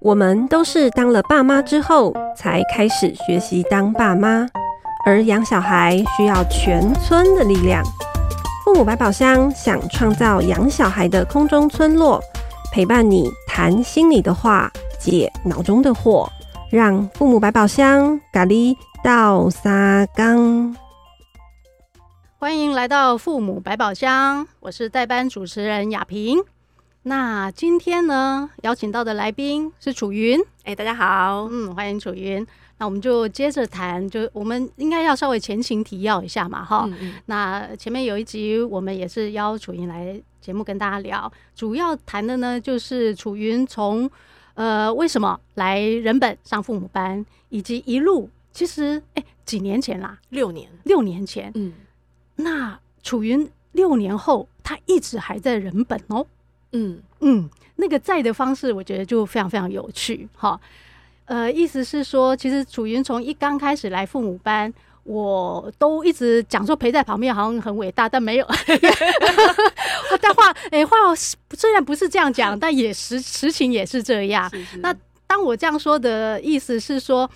我们都是当了爸妈之后才开始学习当爸妈，而养小孩需要全村的力量。父母百宝箱想创造养小孩的空中村落，陪伴你谈心里的话，解脑中的惑，让父母百宝箱咖喱到沙缸。欢迎来到父母百宝箱，我是代班主持人雅萍。那今天呢，邀请到的来宾是楚云。哎，大家好，嗯，欢迎楚云。那我们就接着谈，就我们应该要稍微前情提要一下嘛，哈、嗯嗯。那前面有一集我们也是邀楚云来节目跟大家聊，主要谈的呢就是楚云从呃为什么来人本上父母班，以及一路其实哎几年前啦，六年，六年前，嗯，那楚云六年后他一直还在人本哦。嗯嗯，那个在的方式，我觉得就非常非常有趣哈。呃，意思是说，其实楚云从一刚开始来父母班，我都一直讲说陪在旁边好像很伟大，但没有。但话哎话虽然不是这样讲，但也实实情也是这样。是是。那当我这样说的意思是说，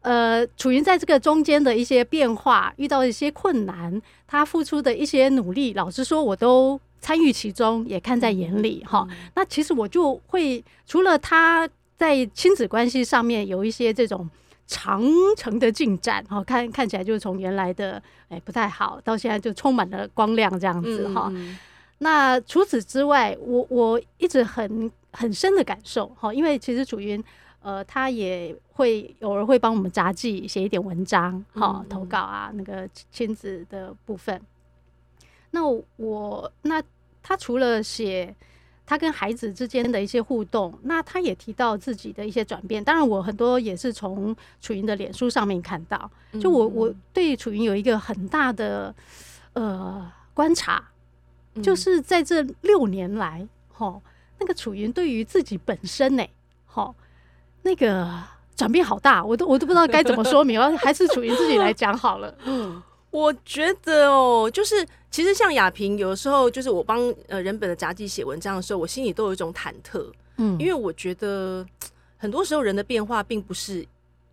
呃，楚云在这个中间的一些变化，遇到一些困难，他付出的一些努力，老实说，我都。参与其中，也看在眼里哈、嗯。那其实我就会除了他在亲子关系上面有一些这种长程的进展哈，看看起来就是从原来的哎不太好，到现在就充满了光亮这样子哈、嗯。那除此之外，我我一直很很深的感受哈，因为其实楚云呃，他也会偶尔会帮我们杂记写一点文章哈、嗯，投稿啊那个亲子的部分。那我那。他除了写他跟孩子之间的一些互动，那他也提到自己的一些转变。当然，我很多也是从楚云的脸书上面看到。就我我对楚云有一个很大的呃观察，就是在这六年来，哈，那个楚云对于自己本身呢，哈，那个转变好大，我都我都不知道该怎么说明，还是楚云自己来讲好了。嗯。我觉得哦，就是其实像亚萍，有的时候就是我帮呃人本的杂技写文章的时候，我心里都有一种忐忑，嗯，因为我觉得很多时候人的变化并不是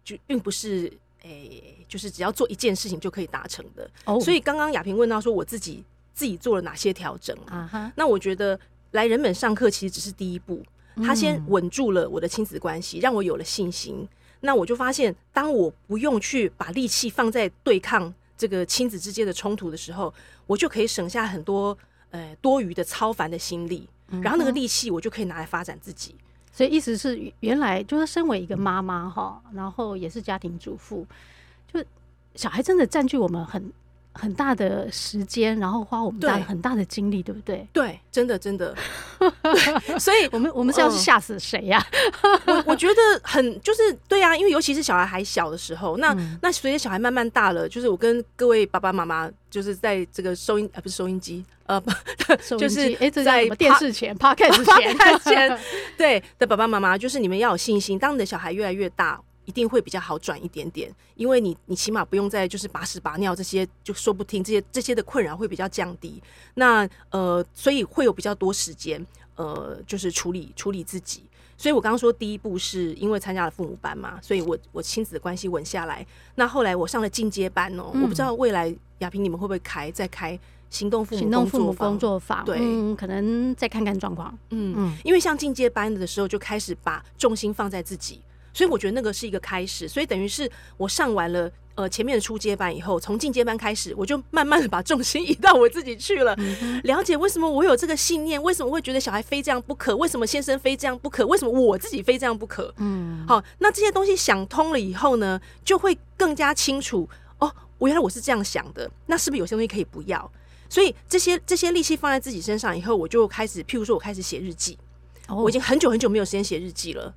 就并不是诶、欸，就是只要做一件事情就可以达成的。哦，所以刚刚亚萍问到说我自己自己做了哪些调整啊哈？那我觉得来人本上课其实只是第一步，他先稳住了我的亲子关系，让我有了信心。那我就发现，当我不用去把力气放在对抗。这个亲子之间的冲突的时候，我就可以省下很多呃多余的超凡的心力，然后那个力气我就可以拿来发展自己。所以意思是，原来就是身为一个妈妈哈，然后也是家庭主妇，就小孩真的占据我们很。很大的时间，然后花我们大很大的精力，对不对？对，真的真的。所以，我们我们是要吓死谁呀、啊？我我觉得很就是对呀、啊，因为尤其是小孩还小的时候，那、嗯、那随着小孩慢慢大了，就是我跟各位爸爸妈妈，就是在这个收音啊，不是收音机，呃，就是哎，在电视 前、Podcast 前，对的爸爸妈妈，就是你们要有信心，当你的小孩越来越大。一定会比较好转一点点，因为你你起码不用再就是把屎把尿这些就说不听这些这些的困扰会比较降低。那呃，所以会有比较多时间呃，就是处理处理自己。所以我刚刚说第一步是因为参加了父母班嘛，所以我我亲子的关系稳下来。那后来我上了进阶班哦、喔嗯，我不知道未来亚萍你们会不会开再开行动父母行动父母工作坊？对、嗯，可能再看看状况。嗯嗯，因为像进阶班的时候就开始把重心放在自己。所以我觉得那个是一个开始，所以等于是我上完了呃前面的初阶班以后，从进阶班开始，我就慢慢的把重心移到我自己去了，了解为什么我有这个信念，为什么会觉得小孩非这样不可，为什么先生非这样不可，为什么我自己非这样不可？嗯，好，那这些东西想通了以后呢，就会更加清楚哦，我原来我是这样想的，那是不是有些东西可以不要？所以这些这些力气放在自己身上以后，我就开始，譬如说我开始写日记，我已经很久很久没有时间写日记了。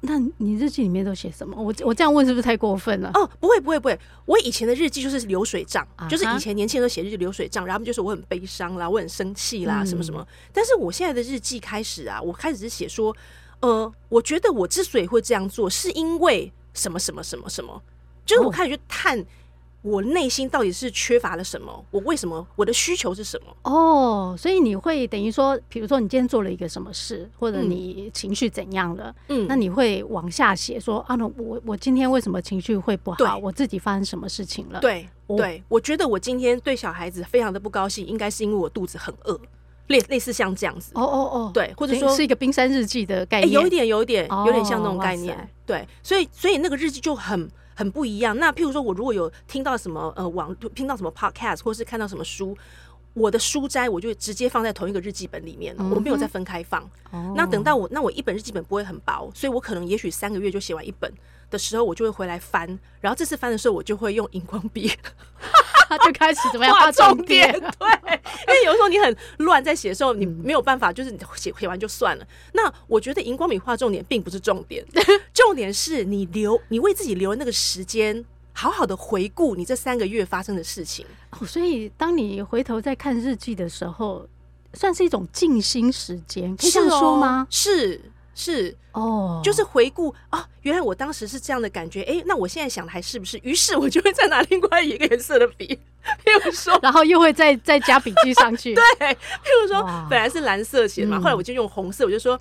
那你日记里面都写什么？我我这样问是不是太过分了？哦，不会不会不会，我以前的日记就是流水账，uh -huh. 就是以前年轻人都写日记流水账，然后就是我很悲伤啦，我很生气啦，什么什么。但是我现在的日记开始啊，我开始是写说，呃，我觉得我之所以会这样做，是因为什么什么什么什么，就是我开始去探我内心到底是缺乏了什么？我为什么？我的需求是什么？哦，所以你会等于说，比如说你今天做了一个什么事，或者你情绪怎样了，嗯，那你会往下写说啊，那我我今天为什么情绪会不好？我自己发生什么事情了？对对，我觉得我今天对小孩子非常的不高兴，应该是因为我肚子很饿，类类似像这样子。哦哦哦，对，或者说是一个冰山日记的概念，有一点有一点有点像那种概念。对，所以所以那个日记就很。很不一样。那譬如说，我如果有听到什么呃网听到什么 podcast，或是看到什么书，我的书斋我就直接放在同一个日记本里面，嗯、我没有再分开放。哦、那等到我那我一本日记本不会很薄，所以我可能也许三个月就写完一本的时候，我就会回来翻。然后这次翻的时候，我就会用荧光笔。他就开始怎么样画重点？对，因为有时候你很乱，在写的时候你没有办法，就是你写写完就算了。那我觉得荧光笔画重点并不是重点，重点是你留你为自己留那个时间，好好的回顾你这三个月发生的事情。哦，所以当你回头再看日记的时候，算是一种静心时间，可以这样说吗？是。是哦，就是回顾啊，原来我当时是这样的感觉，哎、欸，那我现在想的还是不是？于是我就会再拿另外一个颜色的笔，譬如说，然后又会再再加笔记上去。对，譬如说本来是蓝色写嘛，嗯、后来我就用红色，我就说。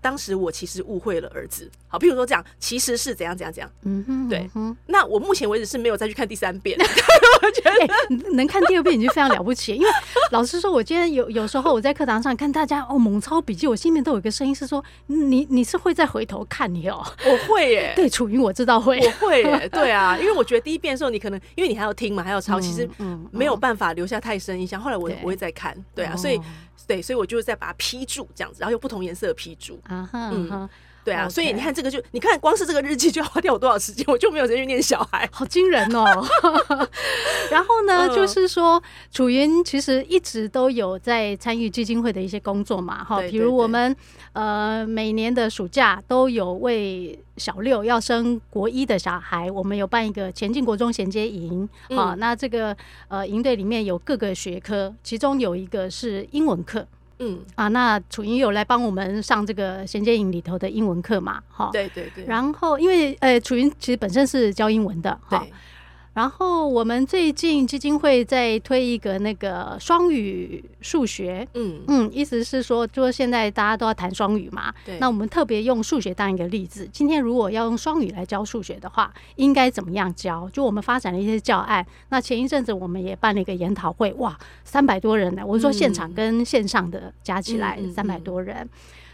当时我其实误会了儿子，好，譬如说这样，其实是怎样怎样怎样，嗯哼，对，嗯、哼。那我目前为止是没有再去看第三遍，我觉得、欸、能看第二遍已经非常了不起，因为老实说，我今天有有时候我在课堂上看大家哦猛抄笔记，我心里面都有一个声音是说，你你是会再回头看你哦，我会耶，对，楚云我知道会，我会耶，对啊，因为我觉得第一遍的时候你可能因为你还要听嘛，还要抄，其实没有办法留下太深印象，后来我不会再看，对啊，所以。对，所以我就再把它批注这样子，然后用不同颜色的批注。啊哈，嗯，对啊.所以你看这个就，你看光是这个日记就要花掉我多少时间，我就没有人去念小孩，好惊人哦。然后呢，嗯、就是说楚云其实一直都有在参与基金会的一些工作嘛，哈，比如我们呃每年的暑假都有为。小六要升国一的小孩，我们有办一个前进国中衔接营啊。那这个呃营队里面有各个学科，其中有一个是英文课，嗯啊，那楚云有来帮我们上这个衔接营里头的英文课嘛？哈，对对对。然后因为呃楚云其实本身是教英文的，对。然后我们最近基金会在推一个那个双语数学，嗯嗯，意思是说，就是现在大家都要谈双语嘛，对。那我们特别用数学当一个例子，今天如果要用双语来教数学的话，应该怎么样教？就我们发展了一些教案。那前一阵子我们也办了一个研讨会，哇，三百多人呢！我说现场跟线上的加起来三百多人。嗯嗯嗯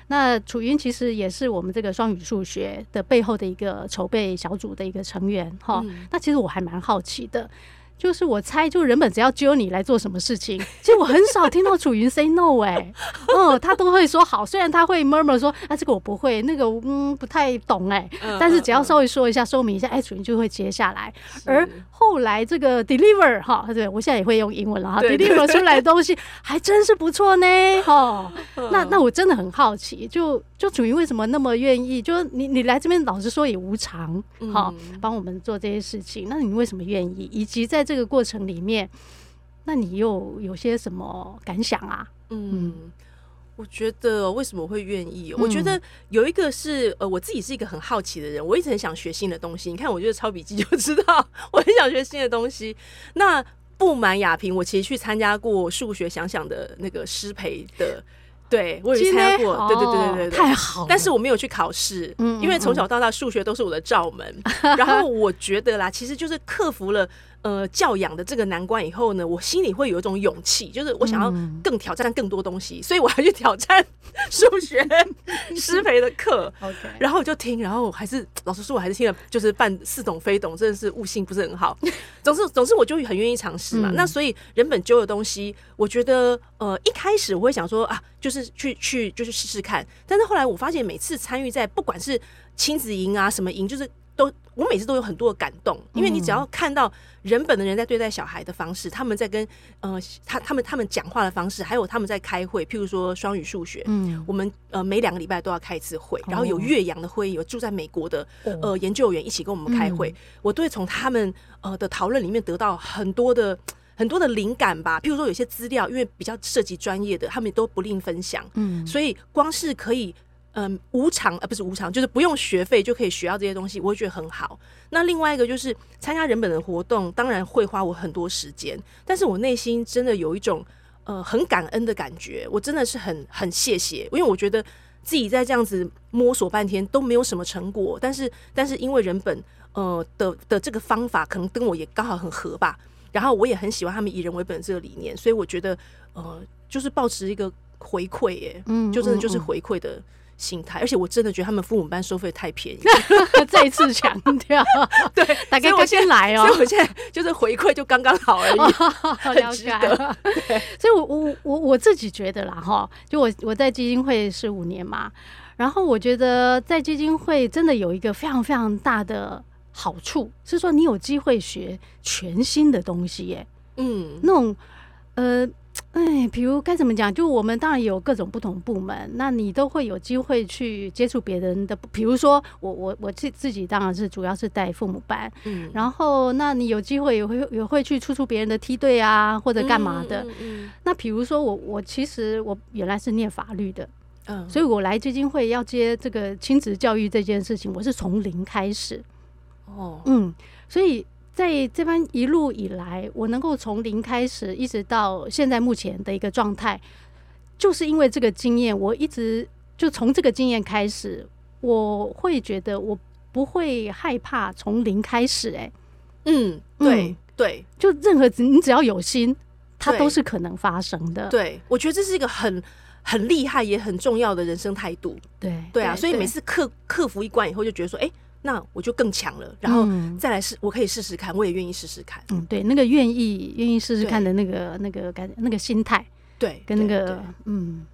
那楚云其实也是我们这个双语数学的背后的一个筹备小组的一个成员哈。嗯、那其实我还蛮好奇的。就是我猜，就人本只要揪你来做什么事情，其实我很少听到楚云 say no 哎、欸，嗯，他都会说好，虽然他会 murmur 说啊这个我不会，那个嗯不太懂哎、欸，但是只要稍微说一下说明一下，哎，楚云就会接下来。而后来这个 deliver 哈，对我现在也会用英文了哈，deliver 出来的东西还真是不错呢哈。那那我真的很好奇，就就楚云为什么那么愿意？就你你来这边老实说也无偿哈，帮我们做这些事情，那你为什么愿意？以及在这个过程里面，那你又有些什么感想啊？嗯，我觉得为什么会愿意？嗯、我觉得有一个是呃，我自己是一个很好奇的人，我一直很想学新的东西。你看，我觉得抄笔记就知道，我很想学新的东西。那不满亚萍，我其实去参加过数学想想的那个师培的。对，我有参加过，对对对对对，太好了。但是我没有去考试，因为从小到大数学都是我的罩门。然后我觉得啦，其实就是克服了呃教养的这个难关以后呢，我心里会有一种勇气，就是我想要更挑战更多东西，所以我还去挑战 数学 师培的课。OK，然后我就听，然后还是老实说，我还是听了，就是半似懂非懂，真的是悟性不是很好。总之，总之我就很愿意尝试嘛。那所以人本就的东西，我觉得呃一开始我会想说啊，就是去去就是试试看。但是后来我发现，每次参与在不管是亲子营啊什么营，就是。都，我每次都有很多的感动，因为你只要看到人本的人在对待小孩的方式，他们在跟呃他他们他们讲话的方式，还有他们在开会，譬如说双语数学，嗯，我们呃每两个礼拜都要开一次会，然后有岳阳的会议，有住在美国的呃研究员一起跟我们开会，我都会从他们呃的讨论里面得到很多的很多的灵感吧。譬如说有些资料，因为比较涉及专业的，他们都不吝分享，嗯，所以光是可以。嗯无偿呃不是无偿，就是不用学费就可以学到这些东西，我会觉得很好。那另外一个就是参加人本的活动，当然会花我很多时间，但是我内心真的有一种呃很感恩的感觉，我真的是很很谢谢，因为我觉得自己在这样子摸索半天都没有什么成果，但是但是因为人本呃的的这个方法可能跟我也刚好很合吧，然后我也很喜欢他们以人为本的这个理念，所以我觉得呃就是保持一个。回馈耶，嗯，就真的就是回馈的心态，而且我真的觉得他们父母班收费太便宜，再一次强调，对，大概我先来哦，所以我现在就是回馈就刚刚好而已，好了解。所以我我我我自己觉得啦，哈，就我我在基金会是五年嘛，然后我觉得在基金会真的有一个非常非常大的好处，是说你有机会学全新的东西耶，嗯，那种呃。哎，比如该怎么讲？就我们当然有各种不同部门，那你都会有机会去接触别人的。比如说我我我自自己当然是主要是带父母班，嗯，然后那你有机会也会也会去出出别人的梯队啊，或者干嘛的。嗯，嗯，嗯，那比如说我我其实我原来是念法律的，嗯，所以我来基金会要接这个亲子教育这件事情，我是从零开始。哦，嗯，所以。在这边一路以来，我能够从零开始，一直到现在目前的一个状态，就是因为这个经验，我一直就从这个经验开始，我会觉得我不会害怕从零开始。哎，嗯，对对，就任何你只要有心，它都是可能发生的。对，我觉得这是一个很很厉害也很重要的人生态度。对对啊，所以每次克克服一关以后，就觉得说，哎。那我就更强了，然后再来试，我可以试试看，我也愿意试试看。嗯，对，那个愿意愿意试试看的那个那个感那个心态，对，跟那个嗯，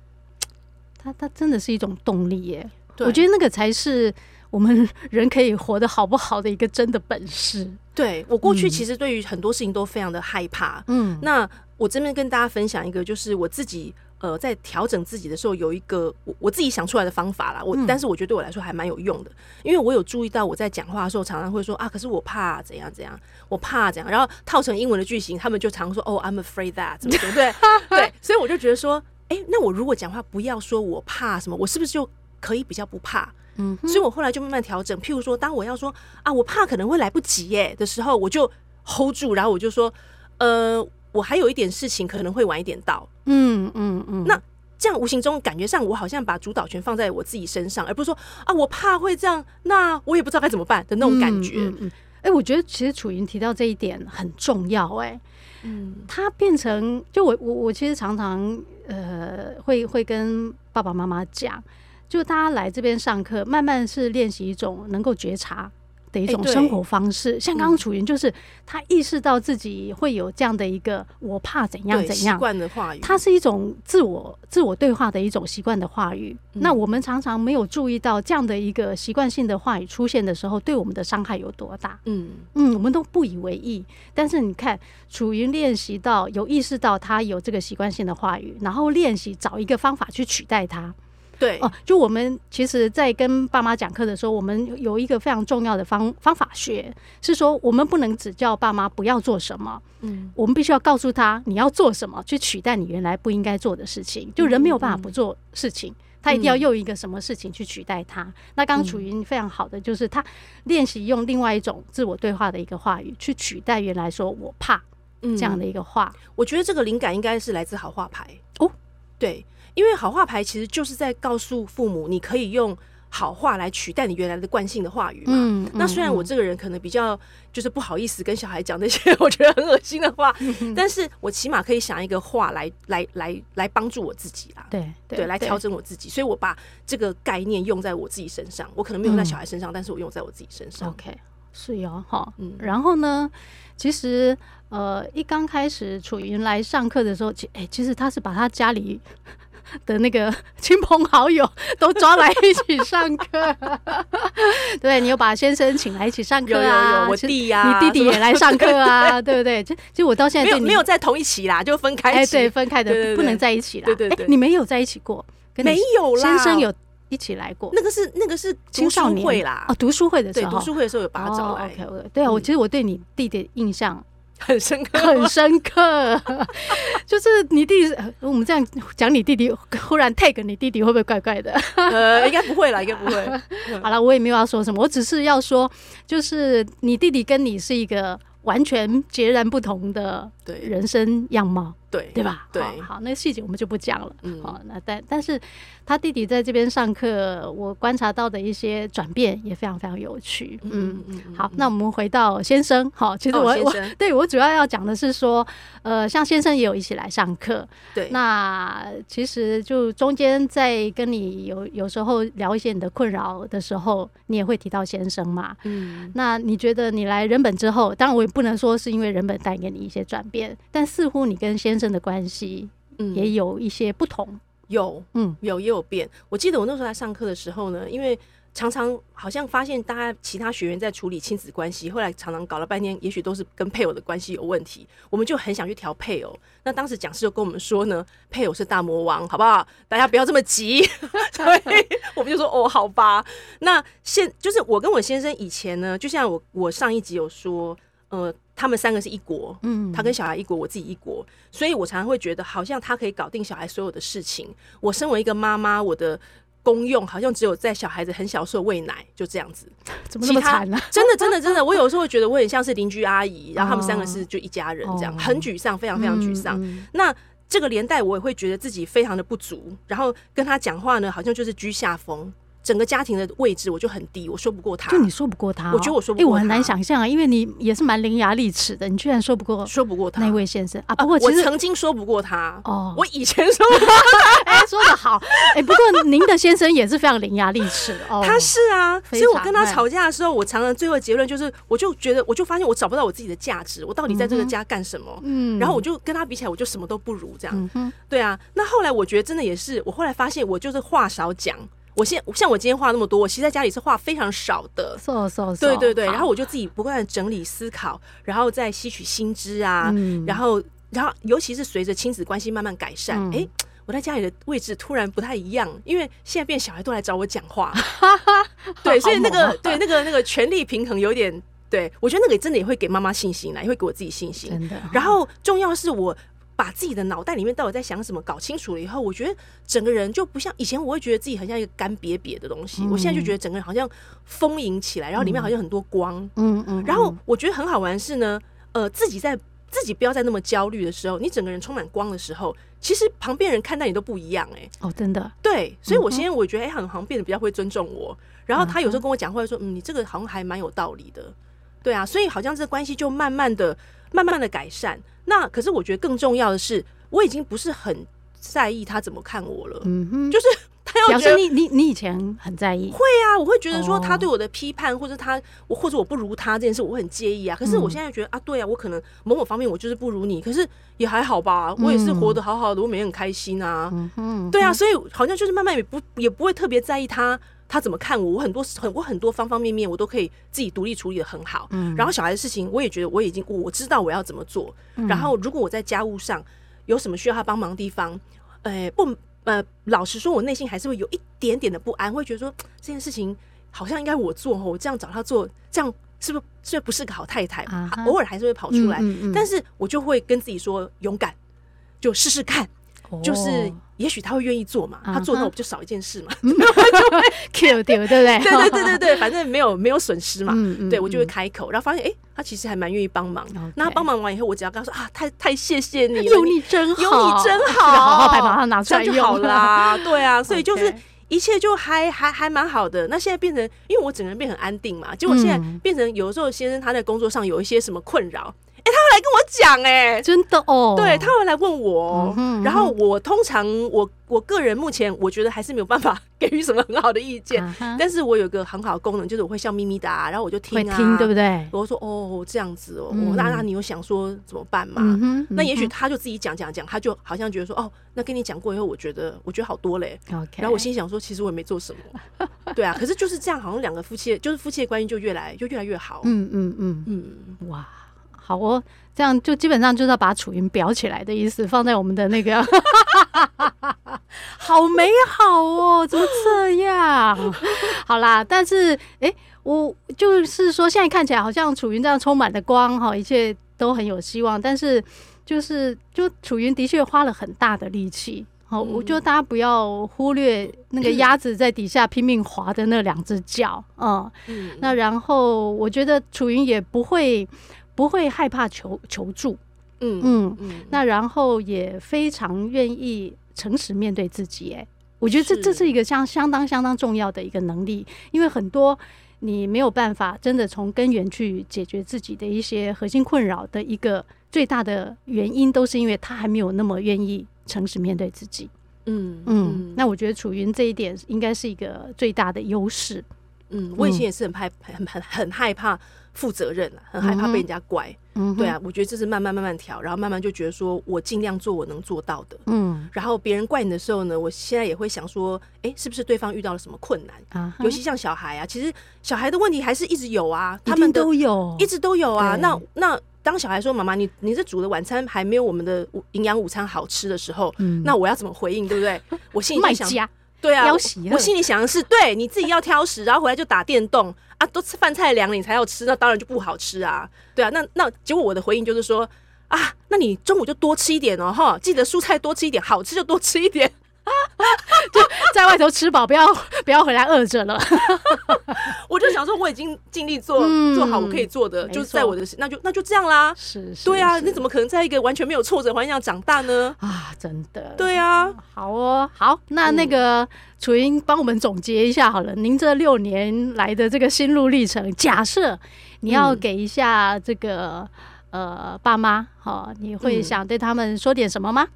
他他真的是一种动力耶。我觉得那个才是我们人可以活得好不好的一个真的本事。对，我过去其实对于很多事情都非常的害怕。嗯，那我这边跟大家分享一个，就是我自己。呃，在调整自己的时候，有一个我我自己想出来的方法啦。我、嗯、但是我觉得对我来说还蛮有用的，因为我有注意到我在讲话的时候，常常会说啊，可是我怕怎样怎样，我怕怎样，然后套成英文的句型，他们就常说哦，I'm afraid that，怎么怎么对 对，所以我就觉得说，哎、欸，那我如果讲话不要说我怕什么，我是不是就可以比较不怕？嗯，所以我后来就慢慢调整。譬如说，当我要说啊，我怕可能会来不及耶的时候，我就 hold 住，然后我就说，呃。我还有一点事情可能会晚一点到，嗯嗯嗯。那这样无形中感觉上，我好像把主导权放在我自己身上，而不是说啊，我怕会这样，那我也不知道该怎么办的那种感觉。嗯嗯。哎，我觉得其实楚云提到这一点很重要，哎，嗯，他变成就我我我其实常常呃会会跟爸爸妈妈讲，就大家来这边上课，慢慢是练习一种能够觉察。的一种生活方式，像刚刚楚云，就是他意识到自己会有这样的一个“我怕怎样怎样”习惯的话语，它是一种自我自我对话的一种习惯的话语。那我们常常没有注意到这样的一个习惯性的话语出现的时候，对我们的伤害有多大。嗯嗯，我们都不以为意。但是你看，楚云练习到有意识到他有这个习惯性的话语，然后练习找一个方法去取代它。对哦，就我们其实，在跟爸妈讲课的时候，我们有一个非常重要的方方法学，是说我们不能只叫爸妈不要做什么，嗯，我们必须要告诉他你要做什么，去取代你原来不应该做的事情。就人没有办法不做事情，他一定要用一个什么事情去取代他。那刚刚楚云非常好的就是他练习用另外一种自我对话的一个话语去取代原来说我怕这样的一个话。我觉得这个灵感应该是来自好话牌哦，对。因为好话牌其实就是在告诉父母，你可以用好话来取代你原来的惯性的话语嘛。嗯，那虽然我这个人可能比较就是不好意思跟小孩讲那些我觉得很恶心的话，嗯，但是我起码可以想一个话来来来来帮助我自己啦。对对，对，来调整我自己。所以我把这个概念用在我自己身上，我可能没有在小孩身上，嗯，但是我用在我自己身上。OK，是哟，哈，嗯。然后呢，其实呃，一刚开始楚云来上课的时候，其哎，其实他是把他家里。的那个亲朋好友都抓来一起上课，对，你又把先生请来一起上课啊？有有有，我弟呀、啊，你弟弟也来上课啊？对不对？其实我到现在没有没有在同一起啦，就分开。哎，对，分开的不能在一起啦。对对对，你没有在一起过？没有啦，先生有一起来过？那个是那个是青少年会啦，哦，读书会的时候，对，读书会的时候有把他找来。OK OK，对啊，我其实我对你弟弟印象很深刻，很深刻。就是你弟弟，我们这样讲你弟弟，忽然 take 你弟弟，会不会怪怪的？呃，应该不会啦，应该不会。好了，我也没有要说什么，我只是要说，就是你弟弟跟你是一个完全截然不同的对人生样貌。对对吧？对，好，那个细节我们就不讲了。嗯，好，那但但是他弟弟在这边上课，我观察到的一些转变也非常非常有趣。嗯嗯，好，那我们回到先生。好，其实我我对我主要要讲的是说，呃，像先生也有一起来上课。对，那其实就中间在跟你有有时候聊一些你的困扰的时候，你也会提到先生嘛。嗯，那你觉得你来人本之后，当然我也不能说是因为人本带给你一些转变，但似乎你跟先生的关系，嗯，也有一些不同，有，嗯，有也有变。我记得我那时候来上课的时候呢，因为常常好像发现大家其他学员在处理亲子关系，后来常常搞了半天，也许都是跟配偶的关系有问题，我们就很想去调配偶。那当时讲师就跟我们说呢，配偶是大魔王，好不好？大家不要这么急。所以我们就说，哦，好吧。那现就是我跟我先生以前呢，就像我我上一集有说，呃。他们三个是一国，嗯，他跟小孩一国，我自己一国，所以我常常会觉得，好像他可以搞定小孩所有的事情。我身为一个妈妈，我的功用好像只有在小孩子很小时候喂奶，就这样子。怎么那么惨呢？真的，真的，真的，我有时候会觉得我很像是邻居阿姨，然后他们三个是就一家人这样，很沮丧，非常非常沮丧。那这个年代我也会觉得自己非常的不足，然后跟他讲话呢，好像就是居下风。整个家庭的位置我就很低，我说不过他。就你说不过他，我觉得我说不过他。哎，我很难想象啊，因为你也是蛮伶牙俐齿的，你居然说不过说不过他那位先生啊。不过其实我曾经说不过他哦，我以前说过他。哎，说的好。哎，不过您的先生也是非常伶牙俐齿哦。他是啊，所以我跟他吵架的时候，我常常最后结论就是，我就觉得，我就发现我找不到我自己的价值，我到底在这个家干什么？嗯，然后我就跟他比起来，我就什么都不如这样。嗯，对啊。那后来我觉得真的也是，我后来发现我就是话少讲。我现像我今天话那么多，我其实在家里是话非常少的。So, so, so, 对对对，然后我就自己不断的整理思考，然后再吸取新知啊，嗯、然后然后尤其是随着亲子关系慢慢改善，哎、嗯，我在家里的位置突然不太一样，因为现在变小孩都来找我讲话，对，所以那个对那个那个权力平衡有点，对我觉得那个真的也会给妈妈信心来，也会给我自己信心。真的，然后重要是我。把自己的脑袋里面到底在想什么搞清楚了以后，我觉得整个人就不像以前，我会觉得自己很像一个干瘪瘪的东西。嗯、我现在就觉得整个人好像丰盈起来，然后里面好像很多光。嗯嗯。嗯然后我觉得很好玩的是呢，呃，自己在自己不要再那么焦虑的时候，你整个人充满光的时候，其实旁边人看待你都不一样、欸。哎，哦，真的。对，所以我现在我觉得，哎、欸，好像变得比较会尊重我。然后他有时候跟我讲话说，嗯，你这个好像还蛮有道理的。对啊，所以好像这关系就慢慢的、慢慢的改善。那可是我觉得更重要的是。我已经不是很在意他怎么看我了，嗯哼，就是他要觉得你你你以前很在意，会啊，我会觉得说他对我的批判，或者他我或者我不如他这件事，我会很介意啊。可是我现在觉得啊，对啊，我可能某某方面我就是不如你，可是也还好吧，我也是活得好好的，我每天很开心啊，嗯哼，对啊，所以好像就是慢慢也不也不会特别在意他。他怎么看我？我很多很我很多方方面面，我都可以自己独立处理的很好。嗯，然后小孩的事情，我也觉得我已经我知道我要怎么做。嗯，然后如果我在家务上有什么需要他帮忙的地方，呃，不呃，老实说，我内心还是会有一点点的不安，会觉得说这件事情好像应该我做，我这样找他做，这样是不是是不是不是个好太太？偶尔还是会跑出来，嗯嗯嗯，但是我就会跟自己说勇敢，就试试看。就是，也许他会愿意做嘛，他做那我不就少一件事嘛，就会 Q 掉，对不对？对对对对对，反正没有没有损失嘛，对我就会开口，然后发现哎，他其实还蛮愿意帮忙。那他帮忙完以后，我只要跟他说啊，太太谢谢你了，有你真好，有你真好，好好把它拿出来就好啦。对啊，所以就是一切就还还还蛮好的。那现在变成，因为我整个人变很安定嘛，结果现在变成有的时候先生他在工作上有一些什么困扰。哎、欸，他会来跟我讲，哎，真的哦，对，他会来问我，嗯嗯、然后我通常我我个人目前我觉得还是没有办法给予什么很好的意见，但是我有个很好的功能，就是我会笑眯眯的，然后我就听啊，听对不对？我说哦这样子哦，嗯、那那你有想说怎么办吗？那也许他就自己讲讲讲，他就好像觉得说哦，那跟你讲过以后，我觉得我觉得好多嘞。然后我心想说，其实我也没做什么，对啊，可是就是这样，好像两个夫妻就是夫妻的关系就越来就越来越好。嗯嗯嗯。嗯，哇。好哦，这样就基本上就是要把楚云裱起来的意思，放在我们的那个 好美好哦，怎么这样？好啦，但是哎，我就是说，现在看起来好像楚云这样充满的光哈，一切。都很有希望，但是就是就楚云的确花了很大的力气。好，我觉得大家不要忽略那个鸭子在底下拼命划的那两只脚，嗯，嗯，那然后我觉得楚云也不会不会害怕求求助，嗯嗯，嗯，那然后也非常愿意诚实面对自己，哎，我觉得这这是一个相相当相当重要的一个能力，因为很多你没有办法真的从根源去解决自己的一些核心困扰的一个最大的原因，都是因为他还没有那么愿意。诚实面对自己，嗯嗯，那我觉得楚云这一点应该是一个最大的优势。嗯，我以前也是很害很很很害怕负责任，很害怕被人家怪。嗯，对啊，我觉得这是慢慢慢慢调，然后慢慢就觉得说我尽量做我能做到的。嗯，然后别人怪你的时候呢，我现在也会想说，哎，是不是对方遇到了什么困难啊？尤其像小孩啊，其实小孩的问题还是一直有啊，他们都有，一直都有啊。那那。当小孩说：“妈妈，你你这煮的晚餐还没有我们的营养午餐好吃的时候，嗯、那我要怎么回应？对不对？我心里想，家对啊，我，我心里想的是，对你自己要挑食，然后回来就打电动啊，都吃饭菜凉了你才要吃，那当然就不好吃啊，对啊，那那结果我的回应就是说啊，那你中午就多吃一点哦，哈，记得蔬菜多吃一点，好吃就多吃一点。”就在外头吃饱，不要 不要回来饿着了。我就想说，我已经尽力做、嗯、做好我可以做的，就在我的，那就那就这样啦。是，是，对啊，你怎么可能在一个完全没有挫折环境下长大呢？啊，真的。对啊，好哦，好，那那个楚云帮我们总结一下好了。您这六年来的这个心路历程，假设你要给一下这个、嗯、呃爸妈，好，你会想对他们说点什么吗？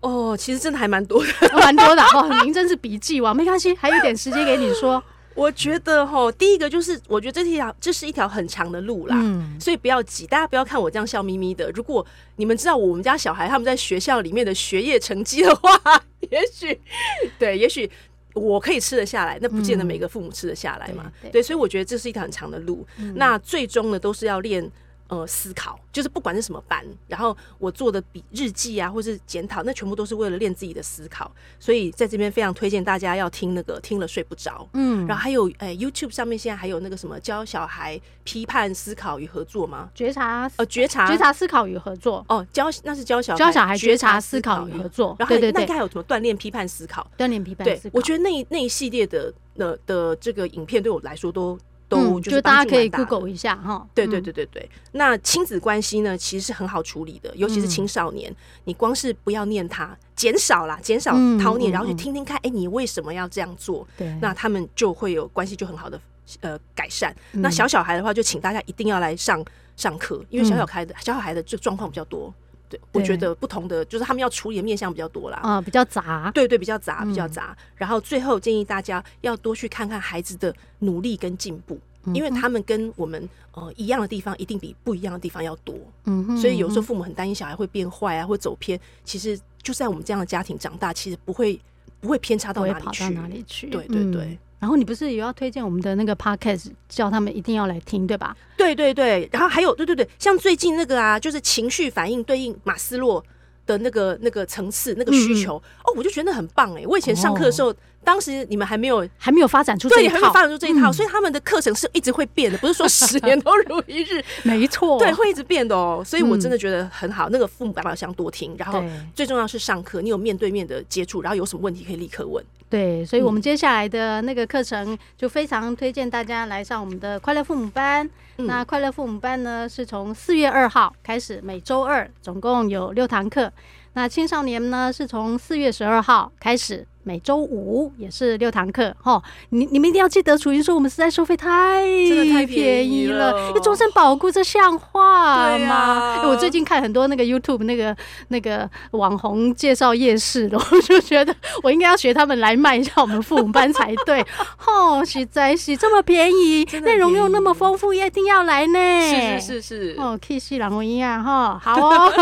哦，其实真的还蛮多的，蛮多的哦。您真是笔记王，没关系，还有一点时间给你说。我觉得哈，第一个就是，我觉得这条这是一条很长的路啦，嗯，所以不要急，大家不要看我这样笑眯眯的。如果你们知道我们家小孩他们在学校里面的学业成绩的话，也许对，也许我可以吃得下来，那不见得每个父母吃得下来嘛。嗯、对，对，对，所以我觉得这是一条很长的路。嗯、那最终呢，都是要练。呃，思考就是不管是什么班，然后我做的笔日记啊，或是检讨，那全部都是为了练自己的思考。所以在这边非常推荐大家要听那个听了睡不着，嗯，然后还有哎，YouTube 上面现在还有那个什么教小孩批判思考与合作吗？觉察呃觉察觉察思考与合作哦，教那是教小孩教小孩觉察思考与合作，然后对对对，那应该还有什么锻炼批判思考？锻炼批判思考，我觉得那一那一系列的的的这个影片对我来说都。都就是、大家可以 Google 一下哈，对对对对对。那亲子关系呢，其实是很好处理的，尤其是青少年，嗯、你光是不要念他，减少啦，减少叨念，然后去听听看，哎、欸，你为什么要这样做？对，那他们就会有关系就很好的呃改善。那小小孩的话，就请大家一定要来上上课，因为小小孩的小小孩的这状况比较多。对，我觉得不同的就是他们要处理的面向比较多啦，啊，比较杂，对对，比较杂，比较杂。然后最后建议大家要多去看看孩子的努力跟进步，因为他们跟我们呃一样的地方，一定比不一样的地方要多。嗯哼，所以有时候父母很担心小孩会变坏啊，会走偏。其实就在我们这样的家庭长大，其实不会不会偏差到哪里去，哪里去？对对对。然后你不是也要推荐我们的那个 podcast，叫他们一定要来听，对吧？对对对，然后还有对对对，像最近那个啊，就是情绪反应对应马斯洛的那个那个层次那个需求、嗯、哦，我就觉得很棒哎！我以前上课的时候。哦当时你们还没有还没有发展出这一套，还没有发展出这一套，所以他们的课程是一直会变的，不是说十年都如一日。没错，对，会一直变的哦。所以我真的觉得很好。那个父母爸爸想多听，然后最重要是上课，你有面对面的接触，然后有什么问题可以立刻问。对，所以我们接下来的那个课程就非常推荐大家来上我们的快乐父母班。那快乐父母班呢，是从四月二号开始，每周二总共有六堂课。那青少年呢，是从四月十二号开始。每周五也是六堂课，哈！你你们一定要记得，楚云说我们实在收费太真的太便宜了，你终身保固这像话吗？啊、我最近看很多那个 YouTube 那个那个网红介绍夜市的，我就觉得我应该要学他们来卖一下我们父母班才对。哦，实在是这么便宜，内容又那么丰富，一定要来呢！是是是是，哦，K C 朗文一样哈，好哦。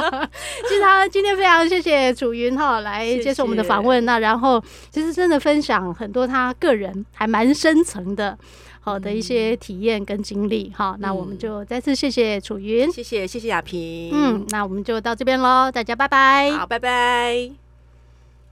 其实他今天非常谢谢楚云哈来接受我们的访问，那然。然后，其实真的分享很多他个人还蛮深层的，好的一些体验跟经历。好，那我们就再次谢谢楚云，谢谢谢谢亚萍，嗯，那我们就到这边喽，大家拜拜，好，拜拜。